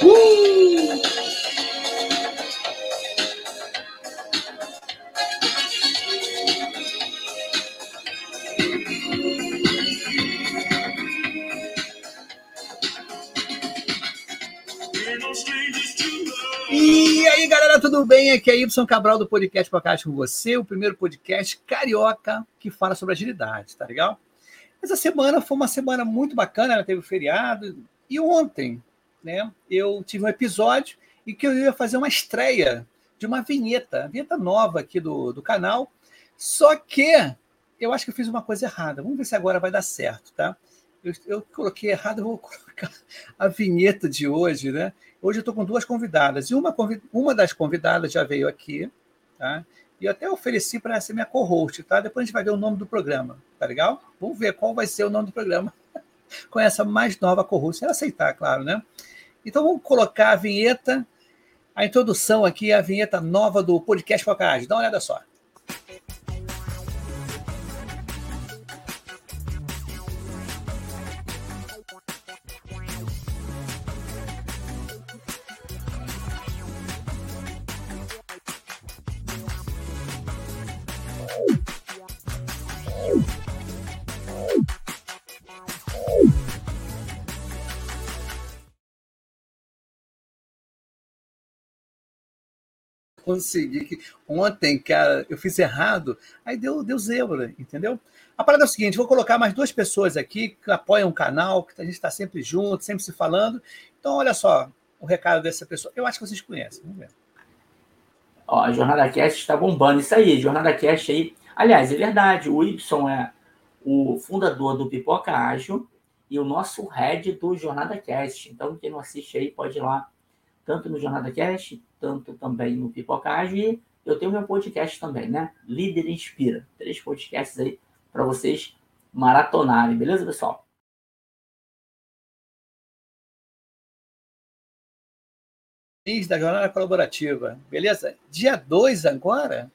Uh! E aí, galera, tudo bem? Aqui é Y Cabral do Podcast Podcast com você, o primeiro podcast carioca que fala sobre agilidade, tá legal? Essa semana foi uma semana muito bacana, ela teve feriado, e ontem, né, eu tive um episódio em que eu ia fazer uma estreia de uma vinheta, vinheta nova aqui do, do canal, só que eu acho que eu fiz uma coisa errada. Vamos ver se agora vai dar certo, tá? Eu, eu coloquei errado, eu vou colocar a vinheta de hoje, né? Hoje eu estou com duas convidadas, e uma, uma das convidadas já veio aqui, tá? E eu até ofereci para ser minha co-host, tá? Depois a gente vai ver o nome do programa, tá legal? Vamos ver qual vai ser o nome do programa com essa mais nova co-host, ela aceitar, claro, né? Então vamos colocar a vinheta, a introdução aqui, a vinheta nova do podcast Focage. Dá uma olhada só. Consegui. Que ontem, cara, eu fiz errado, aí deu, deu zebra, entendeu? A parada é o seguinte: vou colocar mais duas pessoas aqui que apoiam o canal, que a gente está sempre junto, sempre se falando. Então, olha só o recado dessa pessoa. Eu acho que vocês conhecem. Vamos ver. Ó, a Jornada Cast está bombando. Isso aí, Jornada Cast aí. Aliás, é verdade, o Y é o fundador do Pipoca Ágil e o nosso head do Jornada Cast. Então, quem não assiste aí pode ir lá, tanto no Jornada Cast, tanto também no Pipocagem. E eu tenho meu podcast também, né? Líder Inspira. Três podcasts aí para vocês maratonarem, beleza, pessoal? da jornada colaborativa, beleza? Dia 2 agora,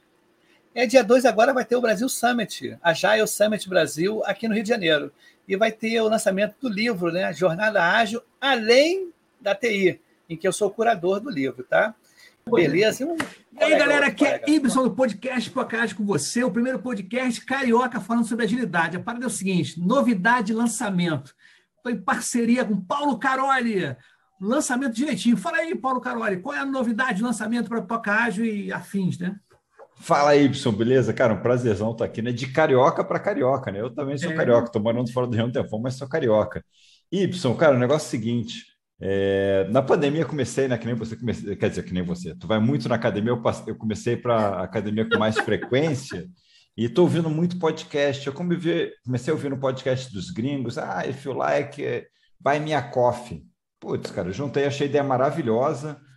é dia 2 agora vai ter o Brasil Summit, a Jail Summit Brasil, aqui no Rio de Janeiro. E vai ter o lançamento do livro, né? Jornada Ágil, além da TI, em que eu sou curador do livro, tá? Beleza? Um... E aí, galera, aqui é Ibson do podcast Podcast com você, o primeiro podcast carioca falando sobre agilidade. A parada é o seguinte: novidade de lançamento. Estou em parceria com Paulo Caroli. Lançamento direitinho. Fala aí, Paulo Caroli, qual é a novidade de lançamento para Ágil e afins, né? Fala aí, Ibson, beleza? Cara, um prazerzão estar aqui, né? De carioca para carioca, né? Eu também sou é. carioca, estou morando fora do Rio de Janeiro, mas sou carioca. Ibson, cara, o negócio é o seguinte: é, na pandemia comecei, né? Que nem você comecei, quer dizer, que nem você. Tu vai muito na academia, eu, passei, eu comecei para academia com mais frequência e estou ouvindo muito podcast. Eu comecei a ouvir no podcast dos gringos. Ah, if you like, buy me a coffee. Putz, cara, juntei, achei a ideia maravilhosa.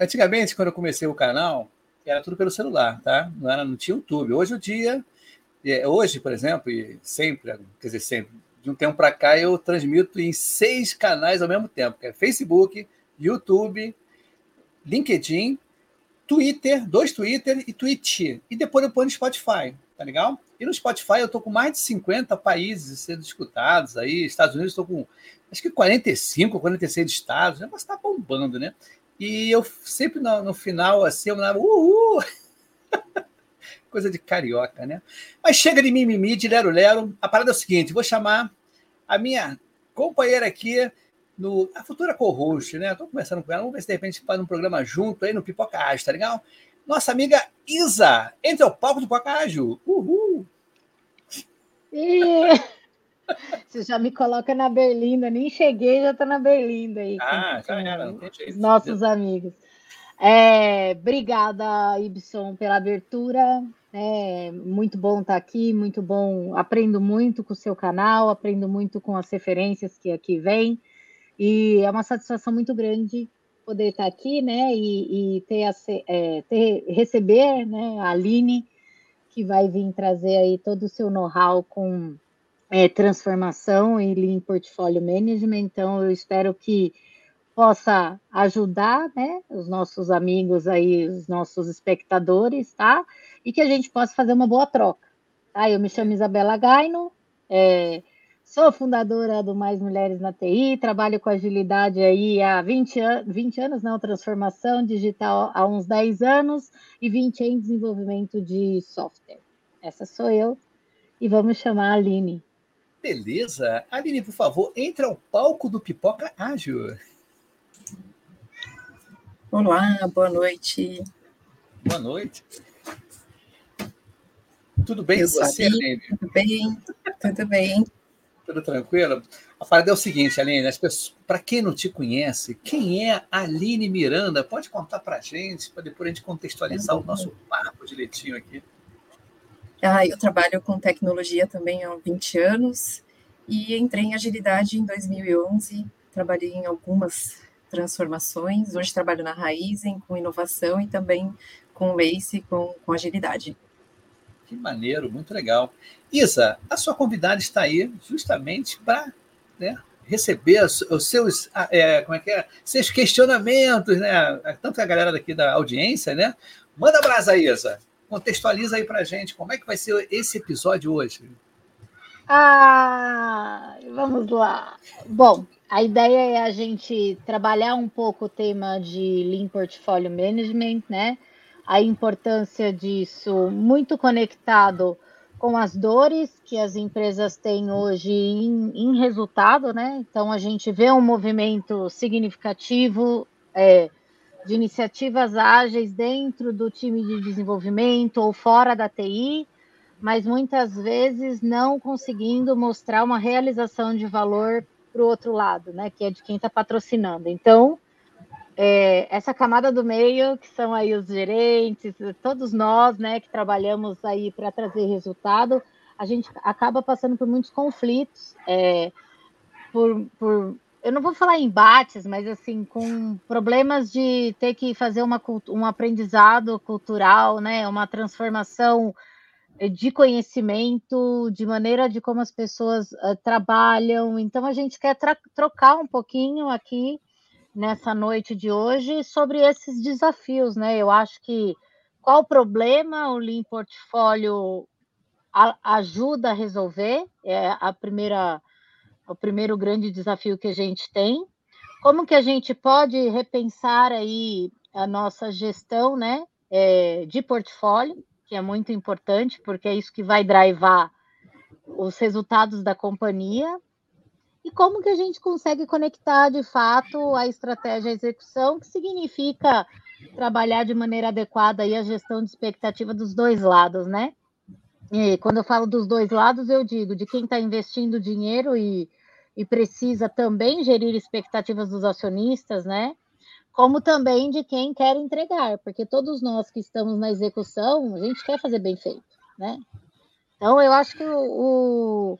Antigamente, quando eu comecei o canal, era tudo pelo celular, tá? Não, era, não tinha YouTube. Hoje o dia, é, hoje, por exemplo, e sempre, quer dizer, sempre, de um tempo para cá, eu transmito em seis canais ao mesmo tempo, que é Facebook, YouTube, LinkedIn Twitter, dois Twitter e Twitch. E depois eu ponho no Spotify, tá legal? E no Spotify eu tô com mais de 50 países sendo escutados aí. Estados Unidos estou com acho que 45, 46 estados. O negócio tá bombando, né? E eu sempre no, no final, assim, eu mandava uhul! Coisa de carioca, né? Mas chega de mimimi, de lero-lero. A parada é o seguinte: vou chamar a minha companheira aqui, no, a futura co-host, né? Estou conversando com ela, vamos ver se de repente faz um programa junto aí no Pipoca Ágil, tá legal? Nossa amiga Isa, entre ao palco do Pipoca Ágil. Uhul! Você já me coloca na Berlinda, nem cheguei, já está na Berlinda aí. Ah, já era, não tem jeito. Nossos amigos. É, obrigada, Ibson, pela abertura. É muito bom estar aqui, muito bom. Aprendo muito com o seu canal, aprendo muito com as referências que aqui vêm. E é uma satisfação muito grande poder estar aqui, né? E, e ter, é, ter, receber né, a Aline, que vai vir trazer aí todo o seu know-how com é, transformação e Lean Portfolio Management. Então, eu espero que possa ajudar, né, os nossos amigos aí, os nossos espectadores, tá? E que a gente possa fazer uma boa troca. Tá? Eu me chamo Isabela Gaino, é, Sou fundadora do Mais Mulheres na TI, trabalho com agilidade aí há 20, an 20 anos, não, transformação digital há uns 10 anos e 20 em desenvolvimento de software. Essa sou eu e vamos chamar a Aline. Beleza. Aline, por favor, entre ao palco do Pipoca Ágil. Olá, boa noite. Boa noite. Tudo bem com você, Aline? Tudo bem, tudo bem. Tudo tranquilo? A parada é o seguinte, Aline, para quem não te conhece, quem é a Aline Miranda? Pode contar para a gente, para depois a gente contextualizar o nosso papo direitinho aqui. Ah, eu trabalho com tecnologia também há 20 anos e entrei em agilidade em 2011. Trabalhei em algumas transformações. Hoje trabalho na Raizen com inovação e também com Lace com, com agilidade. Que maneiro, muito legal. Isa, a sua convidada está aí justamente para né, receber os seus, ah, é, como é que é? seus questionamentos, né? Tanto a galera daqui da audiência, né? Manda brasa, Isa. Contextualiza aí para gente como é que vai ser esse episódio hoje. Ah, vamos lá. Bom, a ideia é a gente trabalhar um pouco o tema de Lean Portfolio Management, né? A importância disso muito conectado com as dores que as empresas têm hoje em, em resultado, né? Então a gente vê um movimento significativo é, de iniciativas ágeis dentro do time de desenvolvimento ou fora da TI, mas muitas vezes não conseguindo mostrar uma realização de valor para o outro lado, né? Que é de quem está patrocinando. Então é, essa camada do meio, que são aí os gerentes, todos nós, né, que trabalhamos aí para trazer resultado, a gente acaba passando por muitos conflitos, é, por, por, eu não vou falar embates, mas assim, com problemas de ter que fazer uma, um aprendizado cultural, né, uma transformação de conhecimento, de maneira de como as pessoas uh, trabalham. Então, a gente quer trocar um pouquinho aqui nessa noite de hoje sobre esses desafios, né? Eu acho que qual problema o Lean Portfólio ajuda a resolver é a primeira o primeiro grande desafio que a gente tem. Como que a gente pode repensar aí a nossa gestão, né, é, de portfólio, que é muito importante, porque é isso que vai drivar os resultados da companhia e como que a gente consegue conectar de fato a estratégia à execução, que significa trabalhar de maneira adequada aí a gestão de expectativa dos dois lados, né? E quando eu falo dos dois lados, eu digo de quem está investindo dinheiro e, e precisa também gerir expectativas dos acionistas, né? Como também de quem quer entregar, porque todos nós que estamos na execução, a gente quer fazer bem feito, né? Então, eu acho que o, o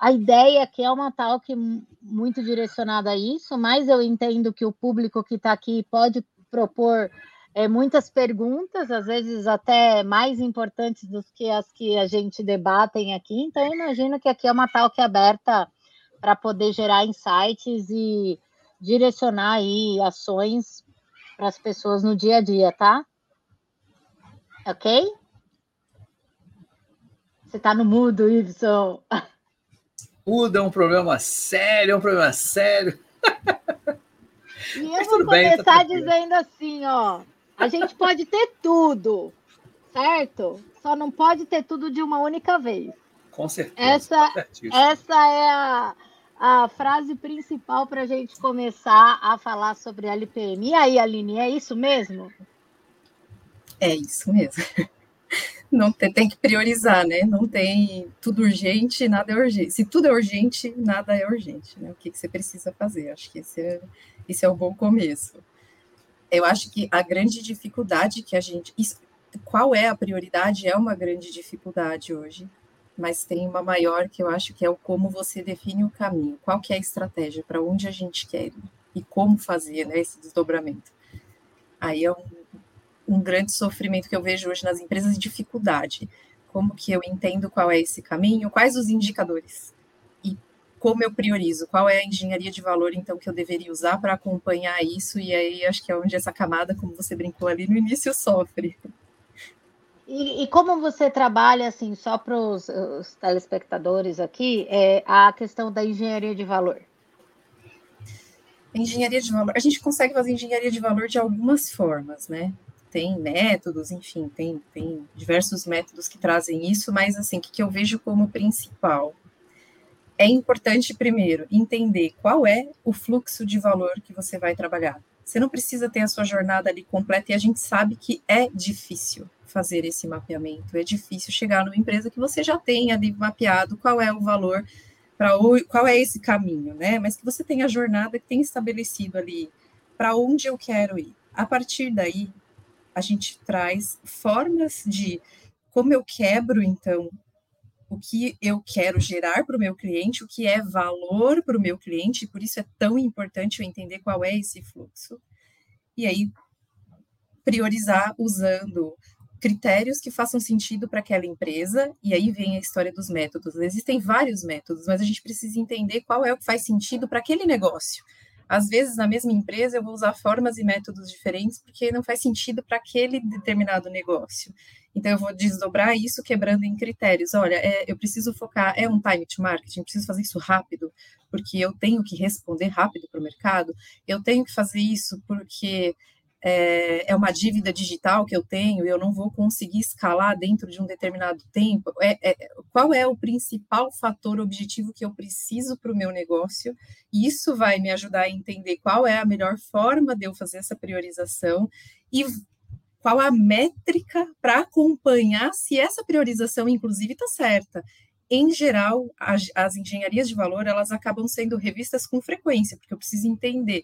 a ideia que é uma talk muito direcionada a isso, mas eu entendo que o público que está aqui pode propor é, muitas perguntas, às vezes até mais importantes do que as que a gente debatem aqui. Então, imagino que aqui é uma talk aberta para poder gerar insights e direcionar aí ações para as pessoas no dia a dia, tá? Ok? Você está no mudo, Ibson. Mudo é um problema sério, é um problema sério. E eu vou bem, tá começar tá dizendo assim, ó. A gente pode ter tudo, certo? Só não pode ter tudo de uma única vez. Com certeza. Essa, essa é a, a frase principal para a gente começar a falar sobre LPM. E aí, Aline, é isso mesmo? É isso mesmo. Não tem, tem que priorizar, né? Não tem tudo urgente, nada é urgente. Se tudo é urgente, nada é urgente, né? O que, que você precisa fazer? Acho que esse é, esse é um bom começo. Eu acho que a grande dificuldade que a gente. Isso, qual é a prioridade é uma grande dificuldade hoje, mas tem uma maior que eu acho que é o como você define o caminho, qual que é a estratégia, para onde a gente quer ir? E como fazer né, esse desdobramento. Aí é um, um grande sofrimento que eu vejo hoje nas empresas, dificuldade. Como que eu entendo qual é esse caminho, quais os indicadores? E como eu priorizo, qual é a engenharia de valor, então, que eu deveria usar para acompanhar isso, e aí acho que é onde essa camada, como você brincou ali no início, sofre. E, e como você trabalha, assim, só para os telespectadores aqui, é a questão da engenharia de valor? Engenharia de valor, a gente consegue fazer engenharia de valor de algumas formas, né? tem métodos, enfim, tem, tem diversos métodos que trazem isso, mas assim, o que, que eu vejo como principal? É importante, primeiro, entender qual é o fluxo de valor que você vai trabalhar. Você não precisa ter a sua jornada ali completa, e a gente sabe que é difícil fazer esse mapeamento, é difícil chegar numa empresa que você já tem ali mapeado qual é o valor, para qual é esse caminho, né? Mas que você tem a jornada que tem estabelecido ali para onde eu quero ir. A partir daí, a gente traz formas de como eu quebro, então, o que eu quero gerar para o meu cliente, o que é valor para o meu cliente, por isso é tão importante eu entender qual é esse fluxo. E aí, priorizar usando critérios que façam sentido para aquela empresa, e aí vem a história dos métodos. Existem vários métodos, mas a gente precisa entender qual é o que faz sentido para aquele negócio. Às vezes, na mesma empresa, eu vou usar formas e métodos diferentes porque não faz sentido para aquele determinado negócio. Então, eu vou desdobrar isso quebrando em critérios. Olha, é, eu preciso focar, é um time to marketing, preciso fazer isso rápido, porque eu tenho que responder rápido para o mercado, eu tenho que fazer isso porque é, é, uma dívida digital que eu tenho e eu não vou conseguir escalar dentro de um determinado tempo? É, é, qual é o principal fator objetivo que eu preciso para o meu negócio? Isso vai me ajudar a entender qual é a melhor forma de eu fazer essa priorização e qual a métrica para acompanhar se essa priorização, inclusive, está certa. Em geral, as, as engenharias de valor elas acabam sendo revistas com frequência, porque eu preciso entender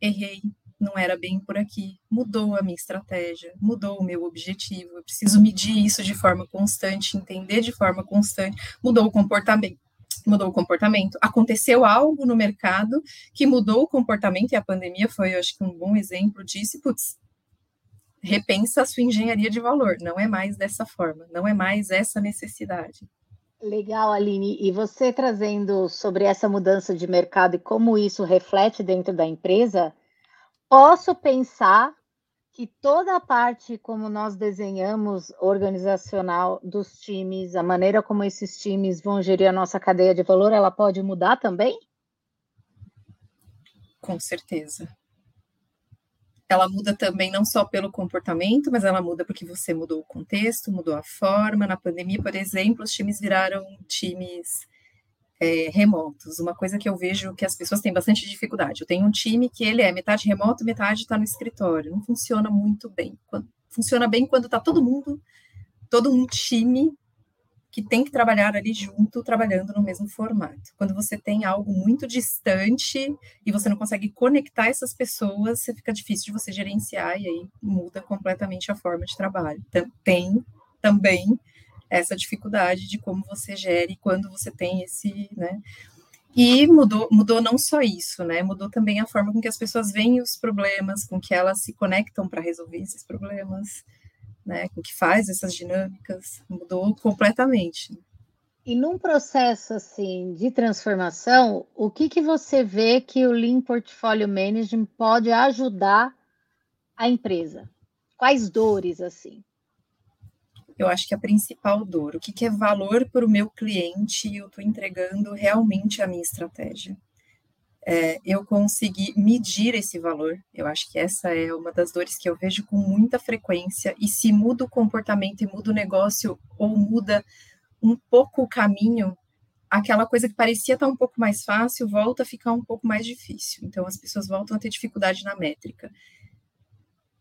errei, não era bem por aqui, mudou a minha estratégia, mudou o meu objetivo, eu preciso medir isso de forma constante, entender de forma constante, mudou o comportamento. Mudou o comportamento. Aconteceu algo no mercado que mudou o comportamento, e a pandemia foi, acho que, um bom exemplo disso. Putz, repensa a sua engenharia de valor. Não é mais dessa forma, não é mais essa necessidade. Legal, Aline. E você trazendo sobre essa mudança de mercado e como isso reflete dentro da empresa, posso pensar que toda a parte como nós desenhamos organizacional dos times, a maneira como esses times vão gerir a nossa cadeia de valor, ela pode mudar também? Com certeza. Ela muda também não só pelo comportamento, mas ela muda porque você mudou o contexto, mudou a forma. Na pandemia, por exemplo, os times viraram times é, remotos, uma coisa que eu vejo que as pessoas têm bastante dificuldade. Eu tenho um time que ele é metade remoto, metade está no escritório. Não funciona muito bem. Funciona bem quando está todo mundo, todo um time que tem que trabalhar ali junto, trabalhando no mesmo formato. Quando você tem algo muito distante e você não consegue conectar essas pessoas, fica difícil de você gerenciar e aí muda completamente a forma de trabalho. Tem também essa dificuldade de como você gere quando você tem esse, né? E mudou, mudou não só isso, né? Mudou também a forma com que as pessoas veem os problemas, com que elas se conectam para resolver esses problemas, né? Com que faz essas dinâmicas, mudou completamente. E num processo assim de transformação, o que que você vê que o Lean Portfolio Management pode ajudar a empresa? Quais dores assim? Eu acho que a principal dor, o que, que é valor para o meu cliente e eu estou entregando realmente a minha estratégia. É, eu consegui medir esse valor, eu acho que essa é uma das dores que eu vejo com muita frequência, e se muda o comportamento e muda o negócio, ou muda um pouco o caminho, aquela coisa que parecia estar um pouco mais fácil volta a ficar um pouco mais difícil. Então, as pessoas voltam a ter dificuldade na métrica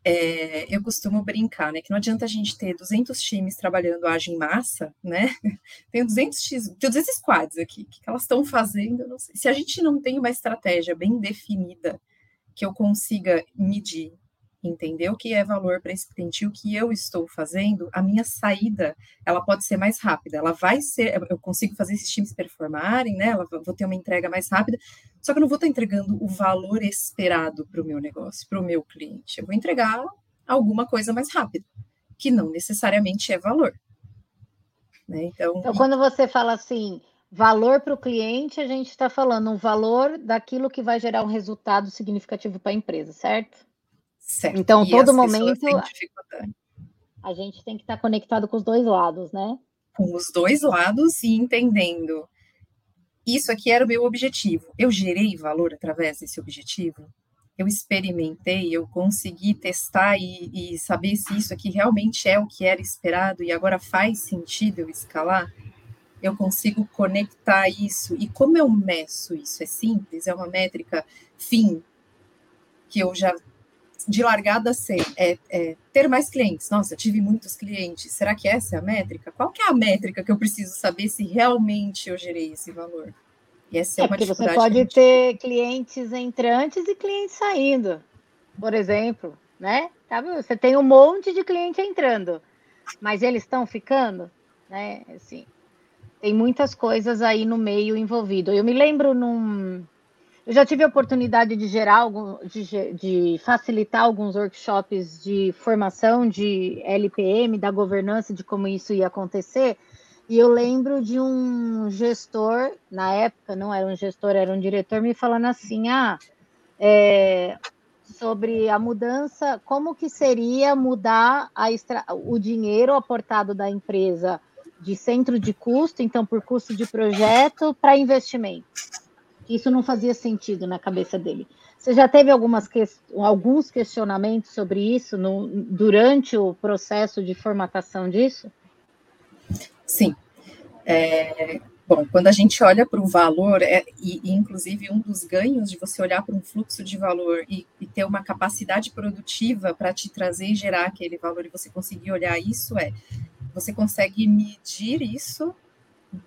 é, eu costumo brincar, né, que não adianta a gente ter 200 times trabalhando ágil em massa, né, tem 200, tem 200 squads aqui, o que elas estão fazendo, Se a gente não tem uma estratégia bem definida, que eu consiga medir entender o que é valor para esse cliente e o que eu estou fazendo, a minha saída, ela pode ser mais rápida, ela vai ser, eu consigo fazer esses times performarem, né, ela, vou ter uma entrega mais rápida, só que eu não vou estar entregando o valor esperado para o meu negócio, para o meu cliente, eu vou entregar alguma coisa mais rápida, que não necessariamente é valor. Né? Então, então, quando você fala assim, valor para o cliente, a gente está falando um valor daquilo que vai gerar um resultado significativo para a empresa, certo? Certo. Então, e todo momento a gente tem que estar conectado com os dois lados, né? Com os dois lados e entendendo. Isso aqui era o meu objetivo. Eu gerei valor através desse objetivo? Eu experimentei, eu consegui testar e, e saber se isso aqui realmente é o que era esperado e agora faz sentido eu escalar? eu consigo conectar isso. E como eu meço isso? É simples, é uma métrica fim, que eu já de largada ser é, é, ter mais clientes. Nossa, tive muitos clientes. Será que essa é a métrica? Qual que é a métrica que eu preciso saber se realmente eu gerei esse valor? E essa é, é uma porque você pode ter clientes entrantes e clientes saindo, por exemplo, né? Tá você tem um monte de cliente entrando, mas eles estão ficando, né? Assim, tem muitas coisas aí no meio envolvido. Eu me lembro num eu já tive a oportunidade de gerar algum, de, de, facilitar alguns workshops de formação de LPM, da governança, de como isso ia acontecer. E eu lembro de um gestor, na época, não era um gestor, era um diretor, me falando assim: ah, é, sobre a mudança, como que seria mudar extra, o dinheiro aportado da empresa de centro de custo, então por custo de projeto, para investimento isso não fazia sentido na cabeça dele. Você já teve que... alguns questionamentos sobre isso no... durante o processo de formatação disso? Sim. É... Bom, quando a gente olha para o valor, é, e, e, inclusive um dos ganhos de você olhar para um fluxo de valor e, e ter uma capacidade produtiva para te trazer e gerar aquele valor e você conseguir olhar isso é, você consegue medir isso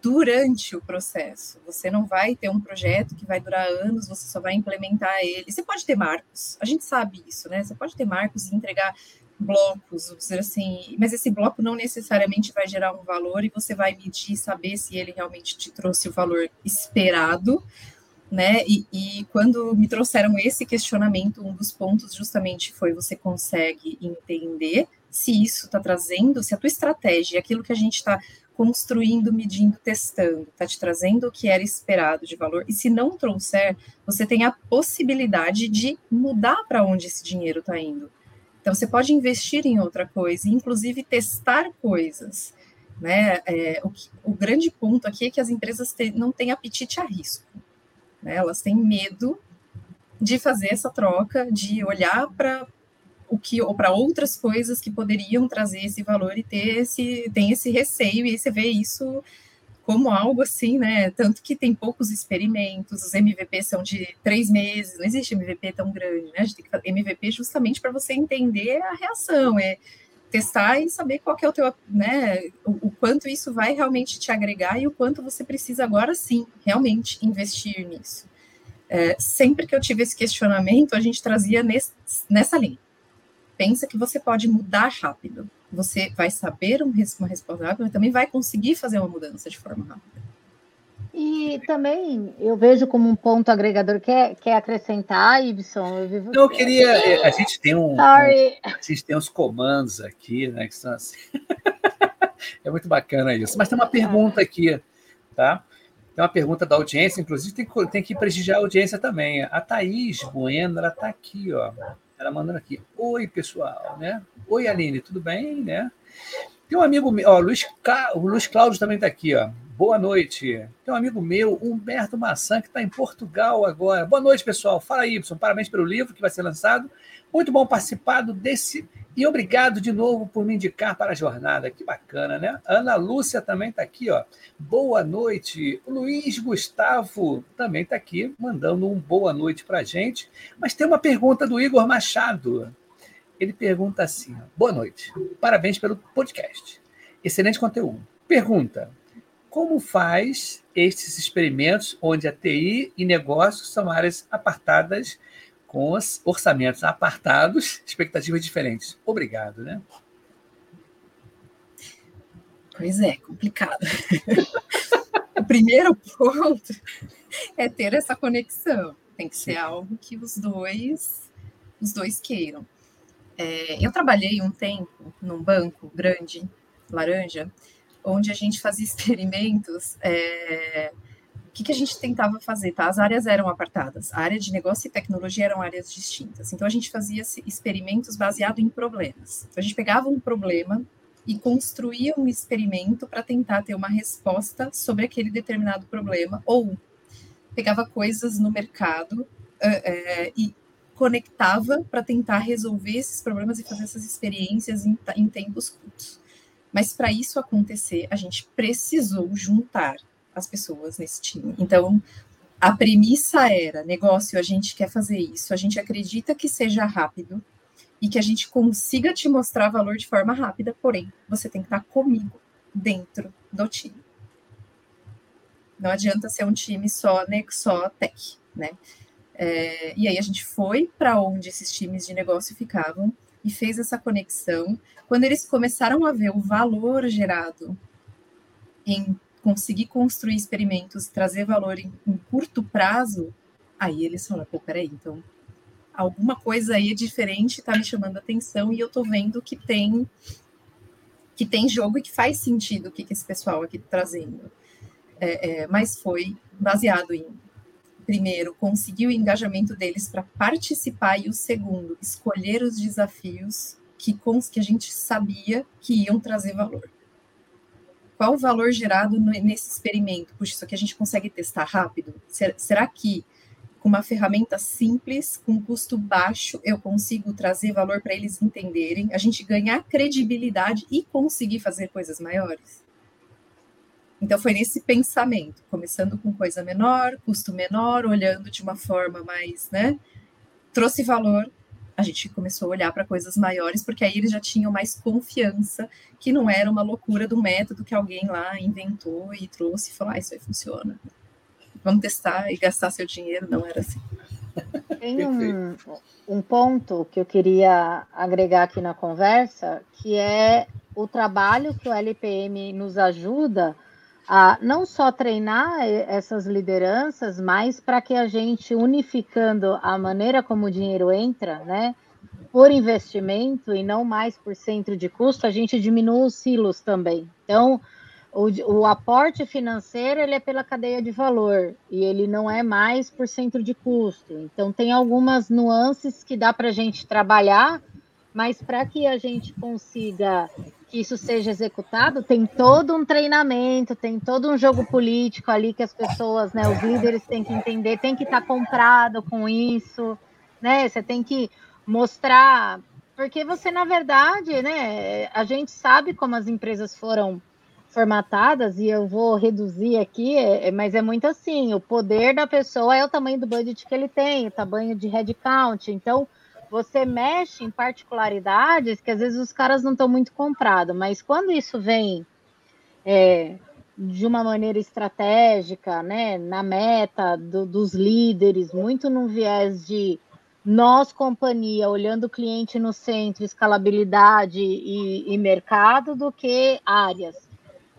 durante o processo. Você não vai ter um projeto que vai durar anos, você só vai implementar ele. Você pode ter marcos, a gente sabe isso, né? Você pode ter marcos e entregar blocos, dizer assim, mas esse bloco não necessariamente vai gerar um valor e você vai medir, saber se ele realmente te trouxe o valor esperado, né? E, e quando me trouxeram esse questionamento, um dos pontos justamente foi você consegue entender se isso está trazendo, se a tua estratégia, aquilo que a gente está construindo, medindo, testando, está te trazendo o que era esperado de valor. E se não trouxer, você tem a possibilidade de mudar para onde esse dinheiro está indo. Então, você pode investir em outra coisa, inclusive testar coisas. Né? É, o, o, grande ponto aqui é que as empresas te, não têm apetite a risco. Né? Elas têm medo de fazer essa troca, de olhar para o que ou para outras coisas que poderiam trazer esse valor e ter esse tem esse receio e você vê isso como algo assim, né? Tanto que tem poucos experimentos, os MVP são de três meses, não existe MVP tão grande, né? A gente tem que fazer MVP justamente para você entender a reação, é testar e saber qual é o teu, né? O, o, quanto isso vai realmente te agregar e o quanto você precisa agora sim realmente investir nisso. É, sempre que eu tive esse questionamento, a gente trazia nesse, nessa linha pensa que você pode mudar rápido. Você vai saber uma resposta rápida, mas também vai conseguir fazer uma mudança de forma rápida. E também eu vejo como um ponto agregador quer, quer acrescentar, Ibson. Eu, vivo... eu queria. É, a gente tem um, um, A gente tem uns comandos aqui, né? Que são assim. é muito bacana isso. Mas tem uma pergunta aqui, tá? Tem uma pergunta da audiência, inclusive tem, tem que prestigiar a audiência também. A Thaís Bueno, ela está aqui, ó. Ela mandando aqui, oi pessoal, né? Oi Aline, tudo bem, né? Tem um amigo meu, ó, Luiz, Ca... o Luiz Cláudio também está aqui, ó. Boa noite. Tem um amigo meu, Humberto Maçã, que está em Portugal agora. Boa noite, pessoal. Fala, Y. Parabéns pelo livro que vai ser lançado. Muito bom participado desse. E obrigado de novo por me indicar para a jornada. Que bacana, né? Ana Lúcia também está aqui, ó. Boa noite. O Luiz Gustavo também está aqui, mandando um boa noite para a gente. Mas tem uma pergunta do Igor Machado. Ele pergunta assim: Boa noite. Parabéns pelo podcast. Excelente conteúdo. Pergunta: como faz estes experimentos onde a TI e negócios são áreas apartadas com os orçamentos apartados, expectativas diferentes. Obrigado, né? Pois é, complicado. o primeiro ponto é ter essa conexão. Tem que ser algo que os dois, os dois queiram. É, eu trabalhei um tempo num banco grande, laranja, onde a gente fazia experimentos. É... O que, que a gente tentava fazer? Tá? As áreas eram apartadas. A área de negócio e tecnologia eram áreas distintas. Então, a gente fazia experimentos baseados em problemas. Então, a gente pegava um problema e construía um experimento para tentar ter uma resposta sobre aquele determinado problema, ou pegava coisas no mercado é, e conectava para tentar resolver esses problemas e fazer essas experiências em, em tempos curtos. Mas para isso acontecer, a gente precisou juntar as pessoas nesse time. Então, a premissa era: negócio, a gente quer fazer isso, a gente acredita que seja rápido e que a gente consiga te mostrar valor de forma rápida, porém, você tem que estar comigo dentro do time. Não adianta ser um time só, né, só tech, né? É, e aí a gente foi para onde esses times de negócio ficavam e fez essa conexão. Quando eles começaram a ver o valor gerado em conseguir construir experimentos, trazer valor em, em curto prazo, aí eles falaram, pô, peraí, então alguma coisa aí é diferente está me chamando a atenção e eu estou vendo que tem que tem jogo e que faz sentido o que, que esse pessoal aqui está trazendo. É, é, mas foi baseado em primeiro, conseguir o engajamento deles para participar, e o segundo, escolher os desafios que, que a gente sabia que iam trazer valor. Qual o valor gerado nesse experimento? Puxa, isso aqui a gente consegue testar rápido? Será que com uma ferramenta simples, com custo baixo, eu consigo trazer valor para eles entenderem, a gente ganhar credibilidade e conseguir fazer coisas maiores? Então foi nesse pensamento, começando com coisa menor, custo menor, olhando de uma forma mais, né? Trouxe valor, a gente começou a olhar para coisas maiores, porque aí eles já tinham mais confiança que não era uma loucura do método que alguém lá inventou e trouxe e falou: ah, isso aí funciona. Vamos testar e gastar seu dinheiro. Não era assim. Tem um, um ponto que eu queria agregar aqui na conversa, que é o trabalho que o LPM nos ajuda a não só treinar essas lideranças, mas para que a gente, unificando a maneira como o dinheiro entra, né, por investimento e não mais por centro de custo, a gente diminui os silos também. Então, o, o aporte financeiro ele é pela cadeia de valor e ele não é mais por centro de custo. Então, tem algumas nuances que dá para a gente trabalhar, mas para que a gente consiga que isso seja executado, tem todo um treinamento, tem todo um jogo político ali que as pessoas, né, os líderes têm que entender, tem que estar tá comprado com isso, né? Você tem que mostrar, porque você, na verdade, né, a gente sabe como as empresas foram formatadas, e eu vou reduzir aqui, é, é mas é muito assim, o poder da pessoa é o tamanho do budget que ele tem, o tamanho de headcount, então você mexe em particularidades que às vezes os caras não estão muito comprados, mas quando isso vem é, de uma maneira estratégica, né, na meta do, dos líderes, muito no viés de nós, companhia, olhando o cliente no centro, escalabilidade e, e mercado, do que áreas.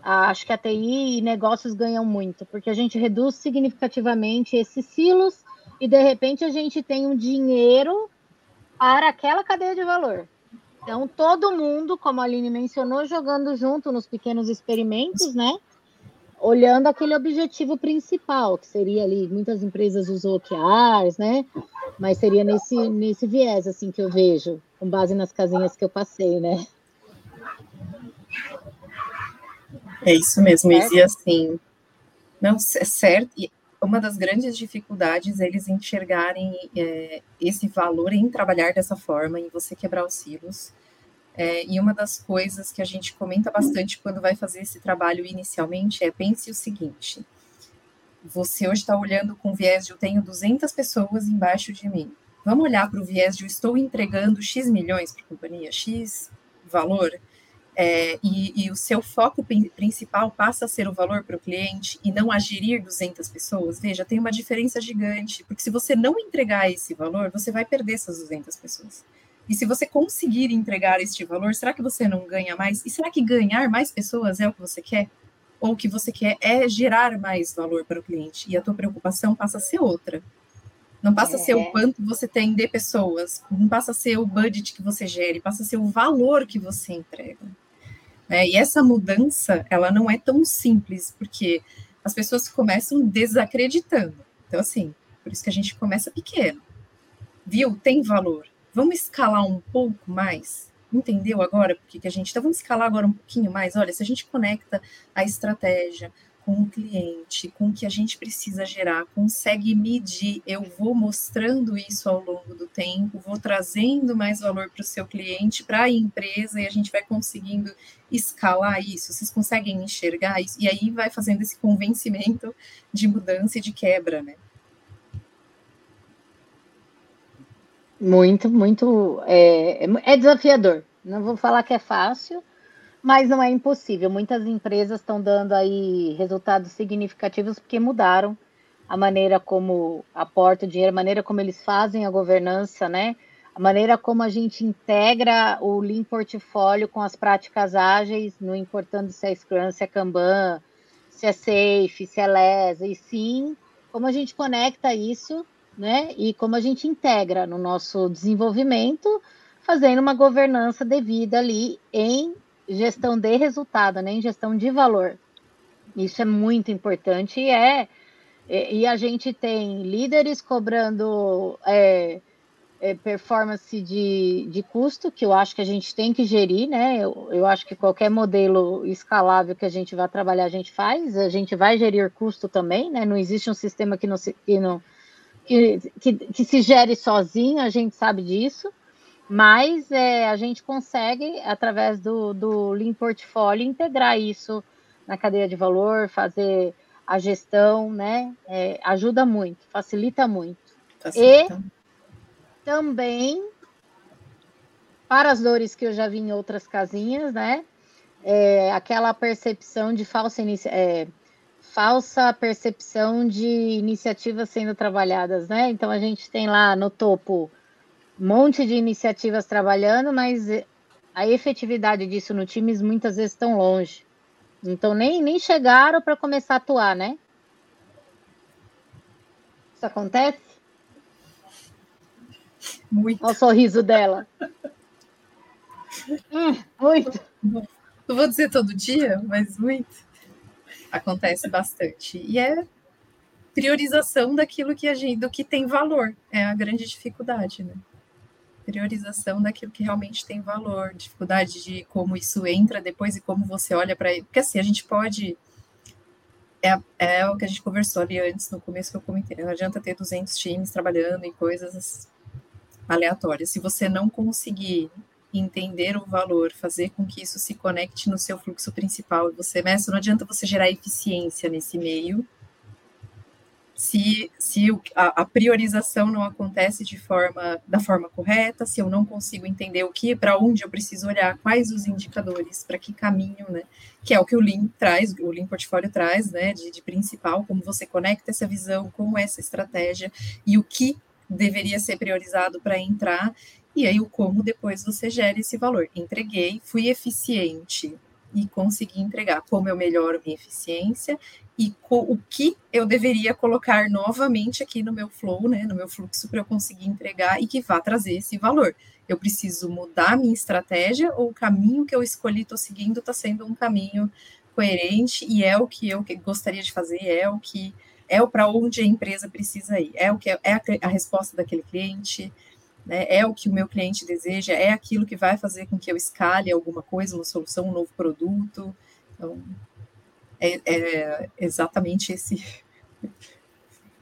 Acho que a TI e negócios ganham muito, porque a gente reduz significativamente esses silos e de repente a gente tem um dinheiro para aquela cadeia de valor. Então, todo mundo, como a Aline mencionou, jogando junto nos pequenos experimentos, né? Olhando aquele objetivo principal, que seria ali, muitas empresas usam OKRs, né? Mas seria nesse, nesse viés, assim, que eu vejo, com base nas casinhas que eu passei, né? É isso mesmo, certo? e assim, não, é certo, e uma das grandes dificuldades é eles enxergarem é, esse valor em trabalhar dessa forma, em você quebrar os silos, é, e uma das coisas que a gente comenta bastante quando vai fazer esse trabalho inicialmente é pense o seguinte: você hoje está olhando com viés de eu tenho 200 pessoas embaixo de mim. Vamos olhar para o viés de eu estou entregando X milhões para a companhia, X valor, é, e, e, o seu foco principal passa a ser o valor para o cliente e não a gerir 200 pessoas, veja, tem uma diferença gigante, porque se você não entregar esse valor, você vai perder essas 200 pessoas. E se você conseguir entregar este valor, será que você não ganha mais? E será que ganhar mais pessoas é o que você quer? Ou o que você quer é gerar mais valor para o cliente? E a tua preocupação passa a ser outra. Não passa é. a ser o é. quanto você tem de pessoas, não passa a ser o budget que você gere, passa a ser o valor que você entrega. É, e essa mudança, ela não é tão simples, porque as pessoas começam desacreditando. Então, assim, por isso que a gente começa pequeno. Viu? Tem valor Vamos escalar um pouco mais? Entendeu agora por que a gente. Então, vamos escalar agora um pouquinho mais. Olha, se a gente conecta a estratégia com o cliente, com o que a gente precisa gerar, consegue medir, eu vou mostrando isso ao longo do tempo, vou trazendo mais valor para o seu cliente, para a empresa, e a gente vai conseguindo escalar isso. Vocês conseguem enxergar isso? E aí vai fazendo esse convencimento de mudança e de quebra, né? Muito, muito. É, é desafiador. Não vou falar que é fácil, mas não é impossível. Muitas empresas estão dando aí resultados significativos porque mudaram a maneira como aporta o dinheiro, a maneira como eles fazem a governança, né? A maneira como a gente integra o Lean Portfólio com as práticas ágeis, não importando se é Scrum, se é Kanban, se é Safe, se é LESA, e sim como a gente conecta isso né? E como a gente integra no nosso desenvolvimento, fazendo uma governança devida ali em gestão de resultado, né? Em gestão de valor. Isso é muito importante e é e a gente tem líderes cobrando é, é, performance de, de custo, que eu acho que a gente tem que gerir, né? Eu, eu acho que qualquer modelo escalável que a gente vai trabalhar, a gente faz, a gente vai gerir custo também, né? Não existe um sistema que não, que não, que, que, que se gere sozinho, a gente sabe disso, mas é, a gente consegue, através do, do Lean Portfólio, integrar isso na cadeia de valor, fazer a gestão, né? É, ajuda muito, facilita muito. Facilita. E também, para as dores que eu já vi em outras casinhas, né? É, aquela percepção de falsa iniciativa. É, falsa percepção de iniciativas sendo trabalhadas, né? Então a gente tem lá no topo monte de iniciativas trabalhando, mas a efetividade disso no times muitas vezes estão longe. Então nem, nem chegaram para começar a atuar, né? Isso acontece? Muito. Olha o sorriso dela. hum, muito. Não vou dizer todo dia, mas muito acontece bastante. E é priorização daquilo que a gente, do que tem valor, é a grande dificuldade, né? Priorização daquilo que realmente tem valor, dificuldade de como isso entra depois e como você olha para ele. Porque assim, a gente pode. É, é o que a gente conversou ali antes, no começo que eu comentei. Não adianta ter 200 times trabalhando em coisas aleatórias. Se você não conseguir entender o valor, fazer com que isso se conecte no seu fluxo principal e você meça, não adianta você gerar eficiência nesse meio se, se a, a, priorização não acontece de forma da forma correta, se eu não consigo entender o que, para onde eu preciso olhar, quais os indicadores, para que caminho, né? Que é o que o Lean traz, o Lean Portfólio traz, né? De, de principal, como você conecta essa visão com essa estratégia e o que deveria ser priorizado para entrar e aí o como depois você gera esse valor. Entreguei, fui eficiente e consegui entregar. Como eu melhoro minha eficiência e o que eu deveria colocar novamente aqui no meu flow, né, no meu fluxo para eu conseguir entregar e que vá trazer esse valor. Eu preciso mudar minha estratégia ou o caminho que eu escolhi, estou seguindo, está sendo um caminho coerente e é o que eu gostaria de fazer, é o que é para onde a empresa precisa ir, é o que é, é a, a resposta daquele cliente, né, é o que o meu cliente deseja, é aquilo que vai fazer com que eu escale alguma coisa, uma solução, um novo produto. Então, é, é exatamente esse.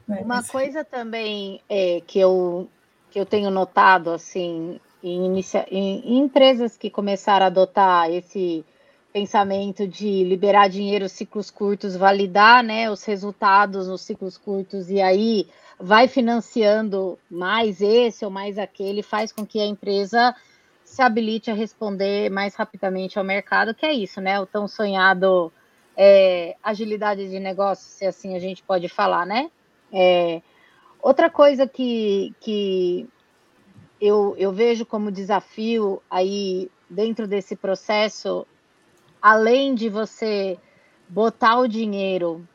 Uma coisa também é, que, eu, que eu tenho notado assim em, inicia, em, em empresas que começaram a adotar esse pensamento de liberar dinheiro ciclos curtos, validar né, os resultados nos ciclos curtos e aí vai financiando mais esse ou mais aquele, faz com que a empresa se habilite a responder mais rapidamente ao mercado, que é isso, né? O tão sonhado é, agilidade de negócio, se assim a gente pode falar, né? É, outra coisa que, que eu, eu vejo como desafio aí dentro desse processo, além de você botar o dinheiro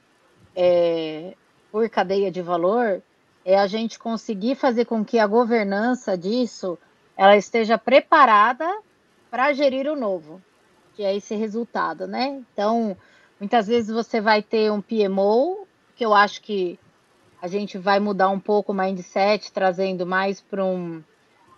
é, por cadeia de valor, é a gente conseguir fazer com que a governança disso ela esteja preparada para gerir o novo, que é esse resultado, né? Então, muitas vezes você vai ter um PMO, que eu acho que a gente vai mudar um pouco o mindset, trazendo mais para um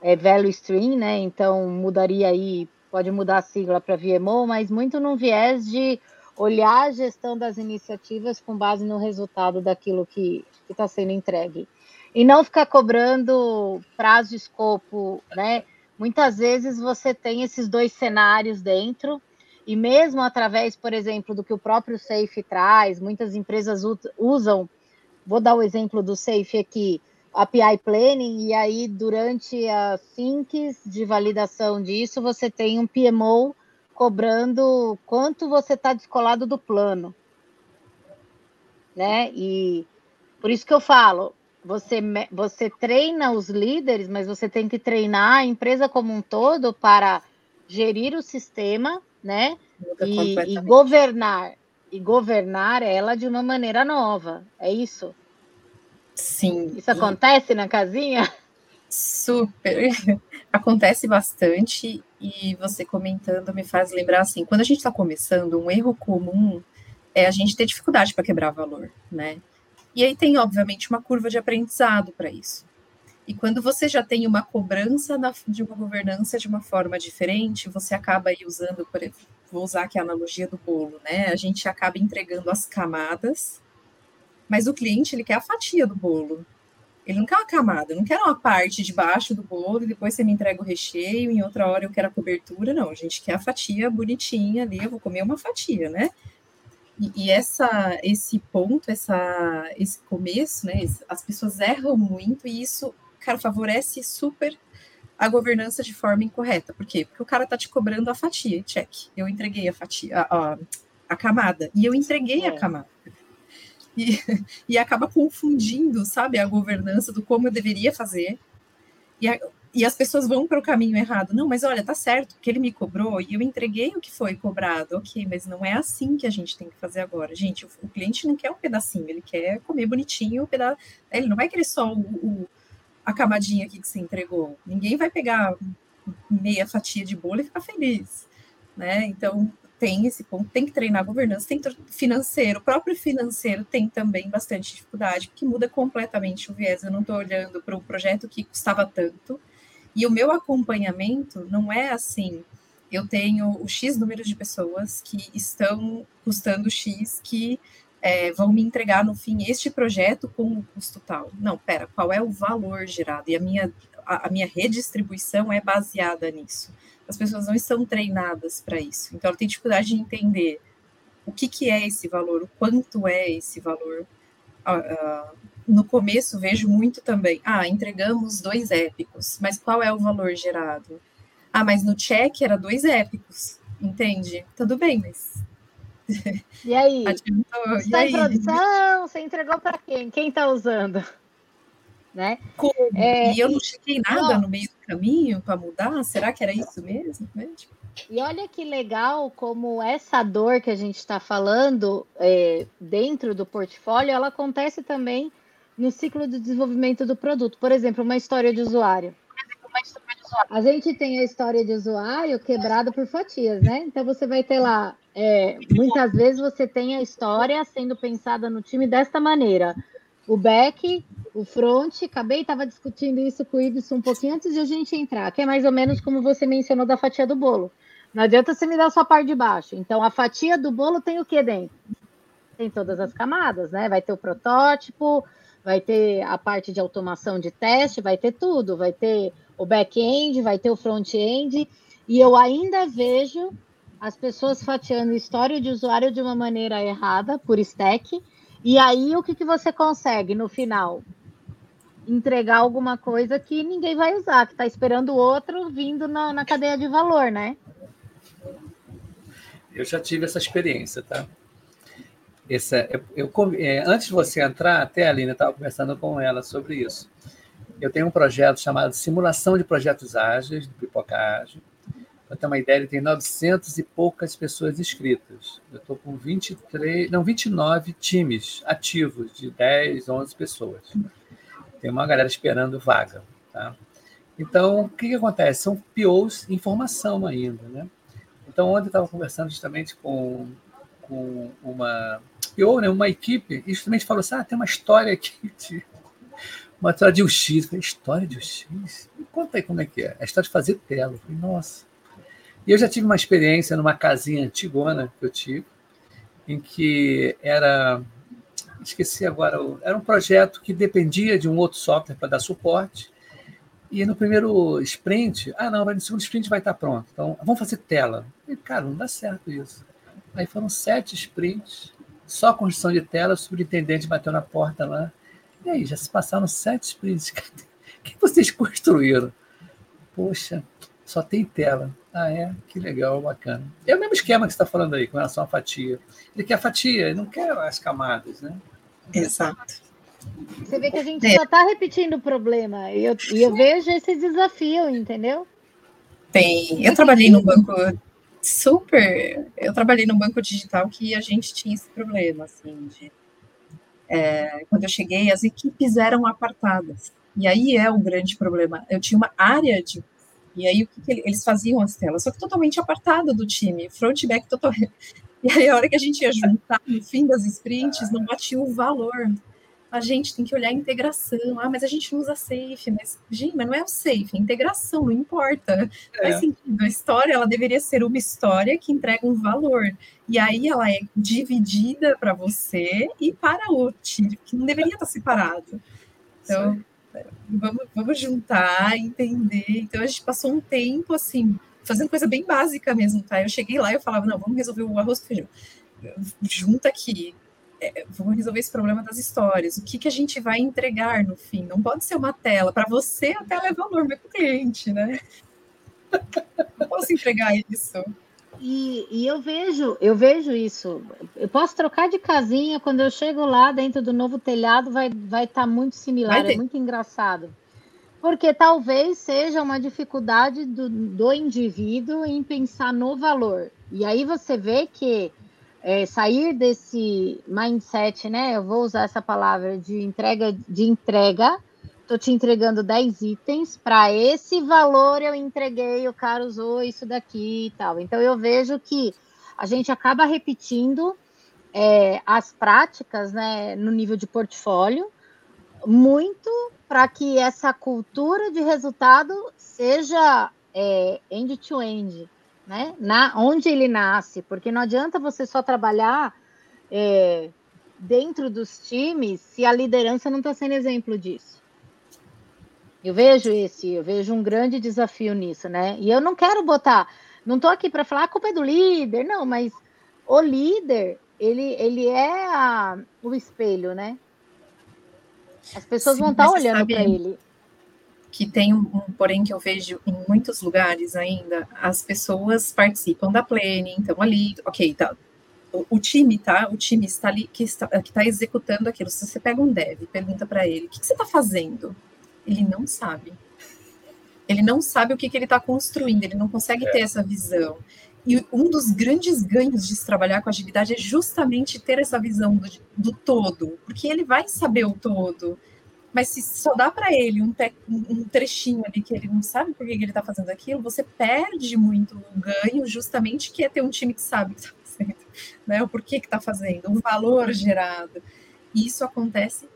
é, value stream, né? Então mudaria aí, pode mudar a sigla para VMO, mas muito no viés de olhar a gestão das iniciativas com base no resultado daquilo que está sendo entregue. E não ficar cobrando prazo de escopo, né? Muitas vezes você tem esses dois cenários dentro, e mesmo através, por exemplo, do que o próprio Safe traz, muitas empresas usam, vou dar o exemplo do Safe aqui, API Planning, e aí durante as syncs de validação disso, você tem um PMO cobrando quanto você está descolado do plano. Né? E por isso que eu falo, você, você treina os líderes, mas você tem que treinar a empresa como um todo para gerir o sistema, né? E, e governar e governar ela de uma maneira nova. É isso? Sim. Isso acontece na casinha? Super. Acontece bastante e você comentando me faz lembrar assim, quando a gente está começando, um erro comum é a gente ter dificuldade para quebrar valor, né? E aí tem, obviamente, uma curva de aprendizado para isso. E quando você já tem uma cobrança de uma governança de uma forma diferente, você acaba aí usando, por exemplo, vou usar aqui a analogia do bolo, né? A gente acaba entregando as camadas mas o cliente, ele quer a fatia do bolo. Ele não quer uma camada, não quer uma parte de baixo do bolo e depois você me entrega o recheio, em outra hora eu quero a cobertura. Não, a gente quer a fatia bonitinha ali, eu vou comer uma fatia, né? E, e essa, esse ponto, essa, esse começo, né? As pessoas erram muito e isso, cara, favorece super a governança de forma incorreta. Por quê? Porque o cara tá te cobrando a fatia, check. Eu entreguei a fatia, a, a, a camada, e eu entreguei é. a camada e, e acaba confundindo, sabe, a governança do como eu deveria fazer. E, a, e as pessoas vão para o caminho errado. Não, mas olha, tá certo, que ele me cobrou e eu entreguei o que foi cobrado. Ok, mas não é assim que a gente tem que fazer agora. Gente, o, o cliente não quer um pedacinho, ele quer comer bonitinho o pedaço. Ele não vai querer só o, o, a camadinha aqui que você entregou. Ninguém vai pegar meia fatia de bolo e ficar feliz. Né? Então, tem esse ponto, tem que treinar a governança, tem financeiro, o próprio financeiro tem também bastante dificuldade, porque muda completamente o viés. Eu não estou olhando para um projeto que custava tanto, e o meu acompanhamento não é assim. Eu tenho o X número de pessoas que estão custando X, que é, vão me entregar no fim este projeto com o custo tal. Não, pera, qual é o valor gerado? E a minha, a, a minha redistribuição é baseada nisso as pessoas não estão treinadas para isso. Então, ela tem dificuldade de entender o que, que é esse valor, o quanto é esse valor. Uh, no começo, vejo muito também, ah, entregamos dois épicos, mas qual é o valor gerado? Ah, mas no check era dois épicos, entende? Tudo bem, mas... E aí? Adiantou. Está em produção? Você entregou para quem? Quem está usando? né? Como? É, e eu não cheguei nada no meio do caminho para mudar? Será que era isso mesmo? Né? Tipo... E olha que legal como essa dor que a gente está falando é, dentro do portfólio, ela acontece também no ciclo de desenvolvimento do produto. Por exemplo, uma história de usuário. A gente tem a história de usuário quebrada por fatias, né? Então você vai ter lá, é, muitas vezes você tem a história sendo pensada no time desta maneira. O back o front, acabei estava discutindo isso com o Ibson um pouquinho antes de a gente entrar, que é mais ou menos como você mencionou da fatia do bolo. Não adianta você me dar só a parte de baixo. Então, a fatia do bolo tem o que dentro? tem todas as camadas, né? Vai ter o protótipo, vai ter a parte de automação de teste, vai ter tudo, vai ter o back-end, vai ter o front-end, e eu ainda vejo as pessoas fatiando história de usuário de uma maneira errada, por stack, e aí o que, que você consegue no final? Entregar alguma coisa que ninguém vai usar, que está esperando o outro vindo na, na cadeia de valor, né? Eu já tive essa experiência, tá? Essa, eu, eu é, antes de você entrar, até a Aline estava conversando com ela sobre isso. Eu tenho um projeto chamado Simulação de Projetos Ágeis, do Pipoca Ágil, para ter uma ideia, ele tem 900 e poucas pessoas inscritas. Eu estou com 23, não, 29 times ativos, de 10, 11 pessoas. Tem uma galera esperando vaga. Tá? Então, o que, que acontece? São POs em formação ainda. Né? Então, ontem eu estava conversando justamente com, com uma PO, né, uma equipe, e justamente falou assim: ah, tem uma história aqui de. Uma história de UX. falei, história de UX? Me conta aí como é que é. A história de fazer tela. Eu falei, nossa. E eu já tive uma experiência numa casinha antigona que eu tive, em que era. Esqueci agora, era um projeto que dependia de um outro software para dar suporte. E no primeiro sprint, ah, não, no segundo sprint vai estar pronto. Então, vamos fazer tela. E, cara, não dá certo isso. Aí foram sete sprints, só construção de tela, o superintendente bateu na porta lá. E aí, já se passaram sete sprints. O que vocês construíram? Poxa, só tem tela. Ah, é? Que legal, bacana. É o mesmo esquema que você está falando aí com relação à fatia. Ele quer fatia, ele não quer as camadas, né? Exato. Você vê que a gente é. só está repetindo o problema. E eu, e eu vejo esse desafio, entendeu? Tem. Eu trabalhei num banco super. Eu trabalhei num banco digital que a gente tinha esse problema, assim, de. É, quando eu cheguei, as equipes eram apartadas. E aí é o grande problema. Eu tinha uma área de e aí, o que, que eles faziam as telas? Só que totalmente apartado do time, front e back totalmente. E aí, a hora que a gente ia juntar, no fim das sprints, não batia o valor. A gente tem que olhar a integração. Ah, mas a gente não usa safe. Mas, gente, mas não é o safe, é integração, não importa. É. Faz sentido. A história, ela deveria ser uma história que entrega um valor. E aí, ela é dividida para você e para o time, que não deveria estar separado. Então, Sim vamos, vamos juntar, entender. Então a gente passou um tempo assim, fazendo coisa bem básica mesmo, tá? Eu cheguei lá e eu falava, não, vamos resolver o arroz com feijão. Junta aqui, é, vamos resolver esse problema das histórias. O que, que a gente vai entregar no fim? Não pode ser uma tela. Para você, a tela é valor, mas para o cliente, né? Não posso entregar isso. E, e, eu vejo, eu vejo isso. Eu posso trocar de casinha quando eu chego lá dentro do novo telhado, vai vai estar tá muito similar, é muito engraçado. Porque talvez seja uma dificuldade do, do indivíduo em pensar no valor. E aí você vê que é, sair desse mindset, né? Eu vou usar essa palavra de entrega de entrega Estou te entregando 10 itens, para esse valor eu entreguei, o cara usou isso daqui e tal. Então eu vejo que a gente acaba repetindo é, as práticas né, no nível de portfólio, muito para que essa cultura de resultado seja é, end-to-end, né? Na, onde ele nasce, porque não adianta você só trabalhar é, dentro dos times se a liderança não está sendo exemplo disso. Eu vejo esse, eu vejo um grande desafio nisso, né? E eu não quero botar, não estou aqui para falar a culpa é do líder, não, mas o líder, ele, ele é a, o espelho, né? As pessoas Sim, vão estar tá olhando para ele. Que tem um, um, porém que eu vejo em muitos lugares ainda, as pessoas participam da planning, então ali, ok, tá, o, o, time, tá? O time está ali que está, que está executando aquilo. Se você pega um dev, pergunta para ele, o que, que você está fazendo? Ele não sabe. Ele não sabe o que, que ele está construindo, ele não consegue é. ter essa visão. E um dos grandes ganhos de se trabalhar com agilidade é justamente ter essa visão do, do todo, porque ele vai saber o todo. Mas se só dá para ele um, te, um, trechinho ali que ele não sabe por que, que ele está fazendo aquilo, você perde muito o ganho, justamente que é ter um time que sabe o que está fazendo, né? o porquê que está fazendo, o valor gerado. E isso acontece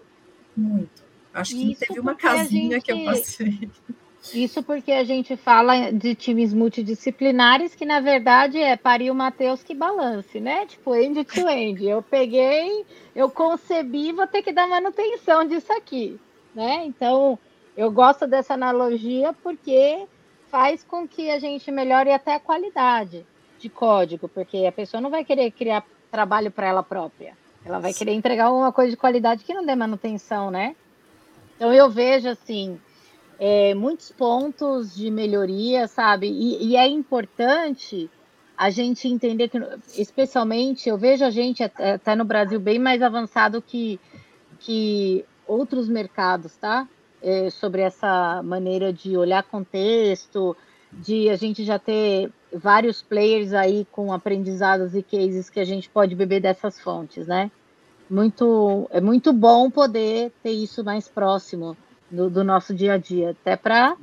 muito. Acho que teve uma casinha gente... que eu passei. Isso porque a gente fala de times multidisciplinares, que na verdade é parir o Matheus que balance, né? Tipo, end to end. Eu peguei, eu concebi, vou ter que dar manutenção disso aqui, né? Então, eu gosto dessa analogia porque faz com que a gente melhore até a qualidade de código, porque a pessoa não vai querer criar trabalho para ela própria. Ela vai querer entregar uma coisa de qualidade que não dê manutenção, né? Então eu vejo assim é, muitos pontos de melhoria, sabe? E, e, é importante a gente entender que, especialmente, eu vejo a gente até, até no Brasil bem mais avançado que, que outros mercados, tá? É, sobre essa maneira de olhar contexto, de a gente já ter vários players aí com aprendizados e cases que a gente pode beber dessas fontes, né? Muito, é muito bom poder ter isso mais próximo do, do nosso dia a dia, até para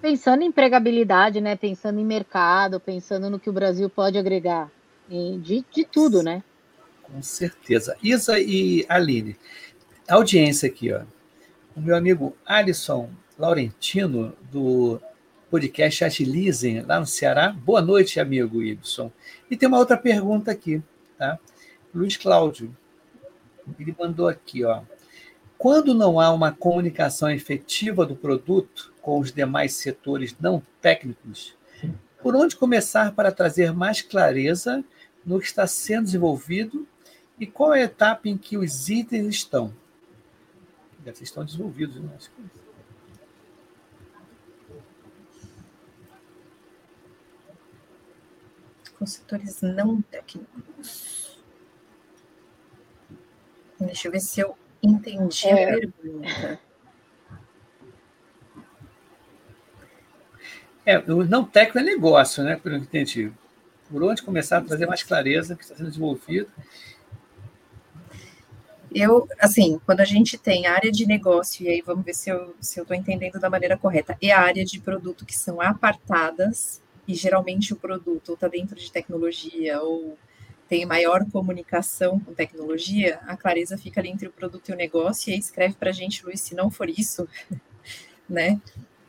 pensando em empregabilidade, né? Pensando em mercado, pensando no que o Brasil pode agregar, de, de tudo, né? Com certeza. Isa e Aline, audiência aqui, ó. O meu amigo Alisson Laurentino, do podcast Agilizem, lá no Ceará. Boa noite, amigo Ibson. E tem uma outra pergunta aqui, tá? Luiz Cláudio, ele mandou aqui, ó. Quando não há uma comunicação efetiva do produto com os demais setores não técnicos, por onde começar para trazer mais clareza no que está sendo desenvolvido e qual é a etapa em que os itens estão? Estão desenvolvidos, né? Com setores não técnicos. Deixa eu ver se eu Entendi é. a pergunta. É, o não técnico é negócio, né? Por entendi. Por onde começar a trazer mais clareza que está sendo desenvolvido? Eu, assim, quando a gente tem área de negócio, e aí vamos ver se eu estou se eu entendendo da maneira correta, e a área de produto que são apartadas, e geralmente o produto está dentro de tecnologia ou tem maior comunicação com tecnologia, a clareza fica ali entre o produto e o negócio, e aí escreve para a gente, Luiz, se não for isso, né?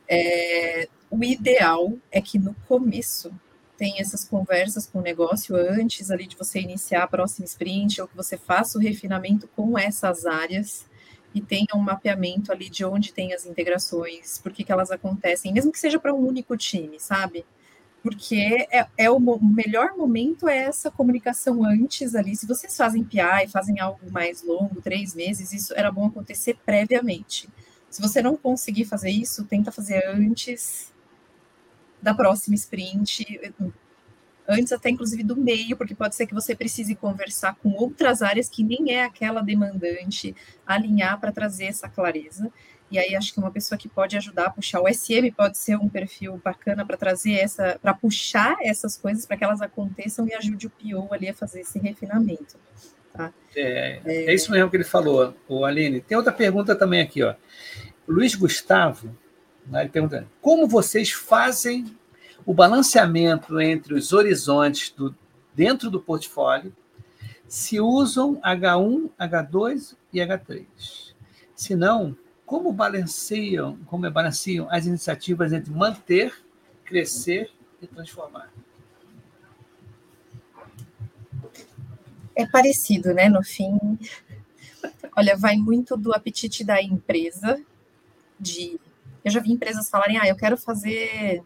É, o ideal é que no começo tem essas conversas com o negócio antes ali de você iniciar a próxima sprint, ou que você faça o refinamento com essas áreas e tenha um mapeamento ali de onde tem as integrações, por que, que elas acontecem, mesmo que seja para um único time, sabe? Porque é, é o, melhor momento é essa comunicação antes ali. Se vocês fazem PI, fazem algo mais longo, três meses, isso era bom acontecer previamente. Se você não conseguir fazer isso, tenta fazer antes da próxima sprint, antes até inclusive do meio, porque pode ser que você precise conversar com outras áreas que nem é aquela demandante, alinhar para trazer essa clareza. E aí acho que uma pessoa que pode ajudar a puxar o SM pode ser um perfil bacana para trazer essa, para puxar essas coisas para que elas aconteçam e ajude o PO ali a fazer esse refinamento. Tá? É, é, é isso mesmo que ele falou, o Aline. Tem outra pergunta também aqui, ó. Luiz Gustavo, né, ele pergunta: como vocês fazem o balanceamento entre os horizontes do, dentro do portfólio se usam H1, H2 e H3? Se não, como balanceiam, como balanceiam as iniciativas entre manter, crescer e transformar? É parecido, né? No fim, olha, vai muito do apetite da empresa. De, eu já vi empresas falarem, ah, eu quero fazer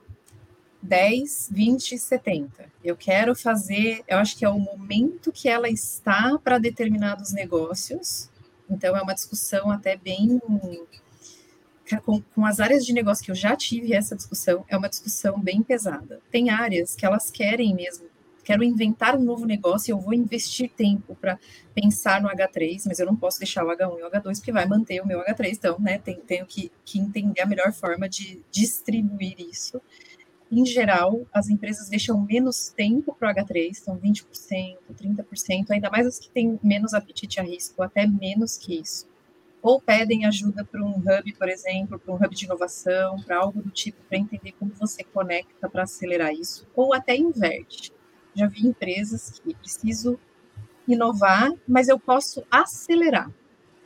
10, 20, 70. Eu quero fazer, eu acho que é o momento que ela está para determinados negócios então, é uma discussão até bem. Com, com, as áreas de negócio que eu já tive essa discussão, é uma discussão bem pesada. Tem áreas que elas querem mesmo, quero inventar um novo negócio e eu vou investir tempo para pensar no H3, mas eu não posso deixar o H1 e o H2 porque vai manter o meu H3, então, né, tenho, tenho que, que entender a melhor forma de distribuir isso em geral, as empresas deixam menos tempo para o H3, são 20%, 30%, ainda mais as que têm menos apetite a risco, até menos que isso. Ou pedem ajuda para um hub, por exemplo, para um hub de inovação, para algo do tipo, para entender como você conecta para acelerar isso, ou até inverte. Já vi empresas que preciso inovar, mas eu posso acelerar.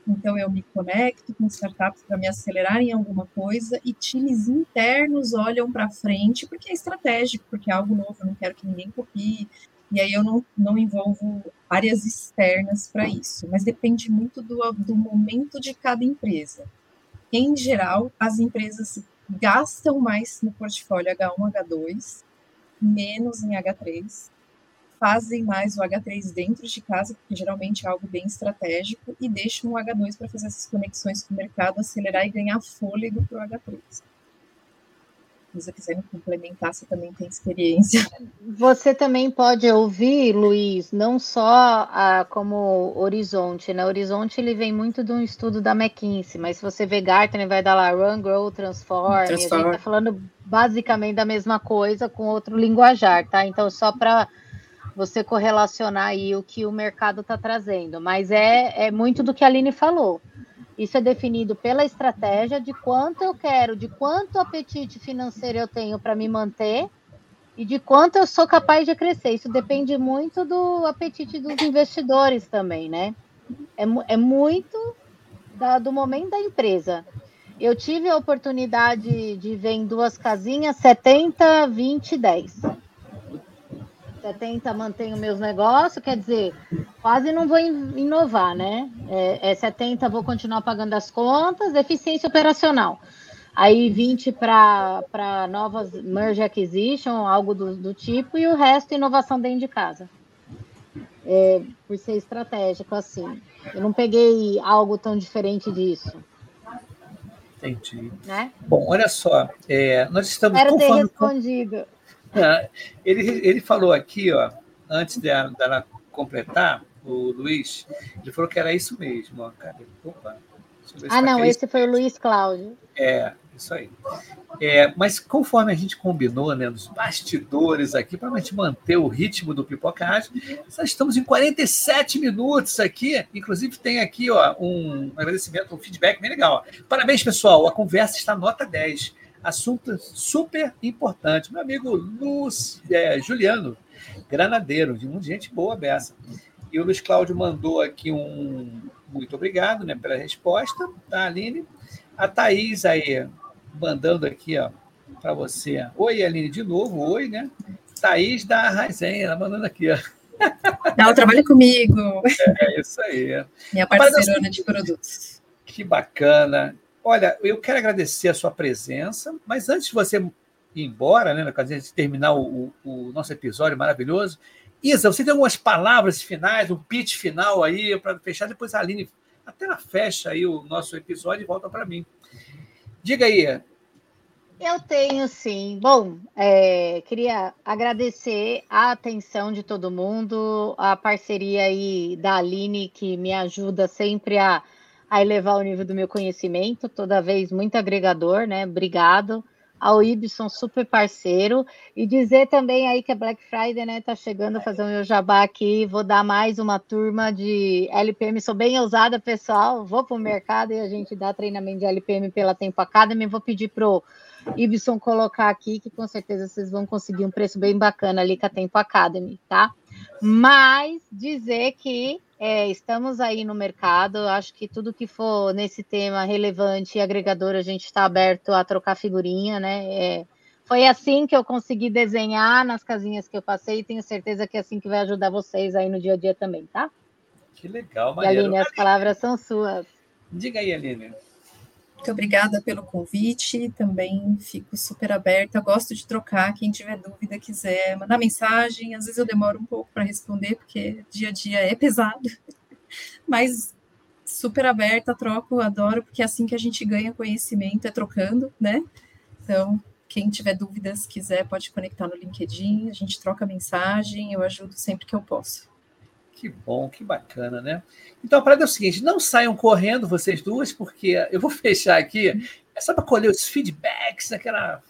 Então, eu me conecto com startups para me acelerar em alguma coisa e times internos olham para frente porque é estratégico, porque é algo novo, eu não quero que ninguém copie. E aí eu não, não envolvo áreas externas para isso. Mas depende muito do, do momento de cada empresa. Em geral, as empresas gastam mais no portfólio H1, H2, menos em H3 fazem mais o H3 dentro de casa, porque geralmente é algo bem estratégico, e deixam o H2 para fazer essas conexões com o mercado, acelerar e ganhar fôlego para o H3. Se você quiser me complementar, você também tem experiência. Você também pode ouvir, Luiz, não só a, como Horizonte, né? Horizonte ele vem muito de um estudo da McKinsey, mas se você ver Gartner, vai dar lá Run, Grow, Transform, Transform. a gente está falando basicamente da mesma coisa com outro linguajar, tá? Então, só para você correlacionar aí o que o mercado está trazendo. Mas é, é muito do que a Aline falou. Isso é definido pela estratégia de quanto eu quero, de quanto apetite financeiro eu tenho para me manter e de quanto eu sou capaz de crescer. Isso depende muito do apetite dos investidores também, né? É, é muito da, do momento da empresa. Eu tive a oportunidade de ver em duas casinhas 70, 20, 10. 70 mantenho meus negócios, quer dizer, quase não vou inovar, né? É, é 70 vou continuar pagando as contas, eficiência operacional. Aí 20 para novas merge acquisition, algo do, do, tipo, e o resto inovação dentro de casa. É, por ser estratégico assim. Eu não peguei algo tão diferente disso. Entendi. Né? Bom, olha só, é, nós estamos. Espero ter respondido. Ele, ele falou aqui, ó, antes dela, dela completar, o Luiz, ele falou que era isso mesmo. Ó, cara. Opa, ah, não, esse foi o Luiz Cláudio. É, isso aí. É, mas conforme a gente combinou né, nos bastidores aqui, para a gente manter o ritmo do Pipocagem, nós estamos em 47 minutos aqui. Inclusive, tem aqui ó, um agradecimento, um feedback bem legal. Ó. Parabéns, pessoal. A conversa está nota 10 assunto super importante. Meu amigo Luz, é, Juliano, granadeiro, de muita gente boa beça. E o Luiz Cláudio mandou aqui um muito obrigado né, pela resposta, tá, Aline? A Thaís aí, mandando aqui, ó, para você. Oi, Aline, de novo, oi, né? Thaís da Raizen, ela mandando aqui, ó. Ela trabalha comigo. É, é isso aí. Minha parceirona de produtos. Que bacana. Olha, eu quero agradecer a sua presença, mas antes de você ir embora, né, de terminar o, o, o nosso episódio maravilhoso, Isa, você tem algumas palavras finais, um pitch final aí para fechar, depois a Aline até ela fecha aí o nosso episódio e volta para mim. Diga aí. Eu tenho sim. Bom, é, queria agradecer a atenção de todo mundo, a parceria aí da Aline, que me ajuda sempre a a elevar o nível do meu conhecimento, toda vez muito agregador, né? Obrigado ao Ibson, super parceiro, e dizer também aí que a Black Friday, né, tá chegando, fazer um meu jabá aqui, vou dar mais uma turma de LPM, sou bem ousada, pessoal, vou para o mercado e a gente dá treinamento de LPM pela Tempo Academy, vou pedir pro Ibson colocar aqui, que com certeza vocês vão conseguir um preço bem bacana ali com a Tempo Academy, tá? Mas dizer que é, estamos aí no mercado. Acho que tudo que for nesse tema relevante e agregador, a gente está aberto a trocar figurinha, né? É, foi assim que eu consegui desenhar nas casinhas que eu passei e tenho certeza que é assim que vai ajudar vocês aí no dia a dia também, tá? Que legal, Maria. Aline, as palavras são suas. Diga aí, Aline. Muito obrigada pelo convite, também fico super aberta. Gosto de trocar. Quem tiver dúvida, quiser mandar mensagem. Às vezes eu demoro um pouco para responder, porque dia a dia é pesado, mas super aberta, troco, adoro, porque é assim que a gente ganha conhecimento, é trocando, né? Então, quem tiver dúvidas, quiser, pode conectar no LinkedIn, a gente troca mensagem, eu ajudo sempre que eu posso. Que bom, que bacana, né? Então a parada é o seguinte: não saiam correndo vocês duas, porque eu vou fechar aqui. É só para colher os feedbacks, aquela,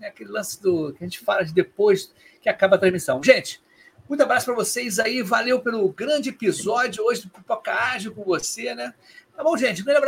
né, aquele lance do que a gente fala de depois que acaba a transmissão. Gente, muito abraço para vocês aí. Valeu pelo grande episódio hoje do Pipoca Ágil com você, né? Tá bom, gente? Um grande abraço.